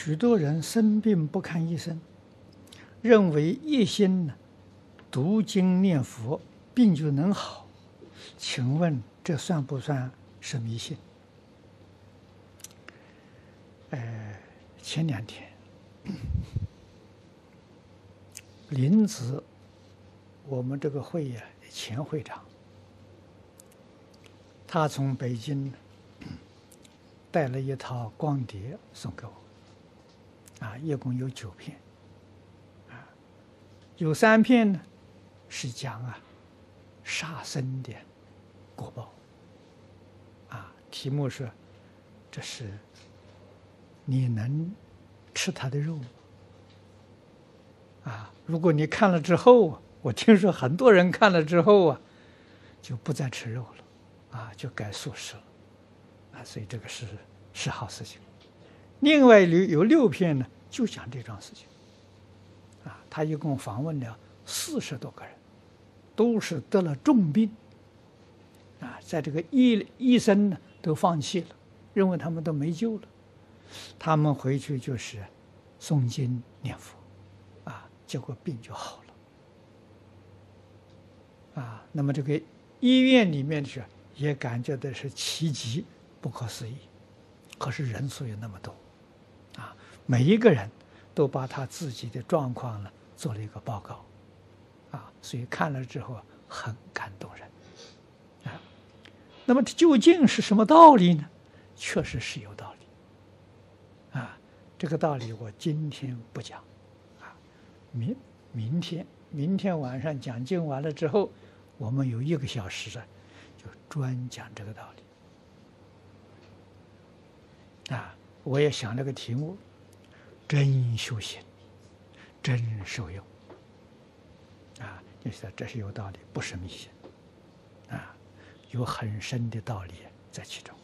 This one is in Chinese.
许多人生病不看医生，认为一心呢读经念佛，病就能好。请问这算不算是迷信？呃，前两天，林子，我们这个会呀前会长，他从北京带了一套光碟送给我。啊，一共有九片，啊，有三片呢，是讲啊杀生的果报，啊，题目是，这是你能吃他的肉吗？啊，如果你看了之后，我听说很多人看了之后啊，就不再吃肉了，啊，就改素食了，啊，所以这个是是好事情。另外有有六片呢，就讲这桩事情。啊，他一共访问了四十多个人，都是得了重病。啊，在这个医医生呢都放弃了，认为他们都没救了。他们回去就是诵经念佛，啊，结果病就好了。啊，那么这个医院里面是也感觉的是奇迹，不可思议。可是人数有那么多。每一个人都把他自己的状况呢做了一个报告，啊，所以看了之后很感动人，啊，那么究竟是什么道理呢？确实是有道理，啊，这个道理我今天不讲，啊，明明天明天晚上讲经完了之后，我们有一个小时啊，就专讲这个道理，啊，我也想了个题目。真修行，真受用，啊！你说这是有道理，不是迷信，啊，有很深的道理在其中。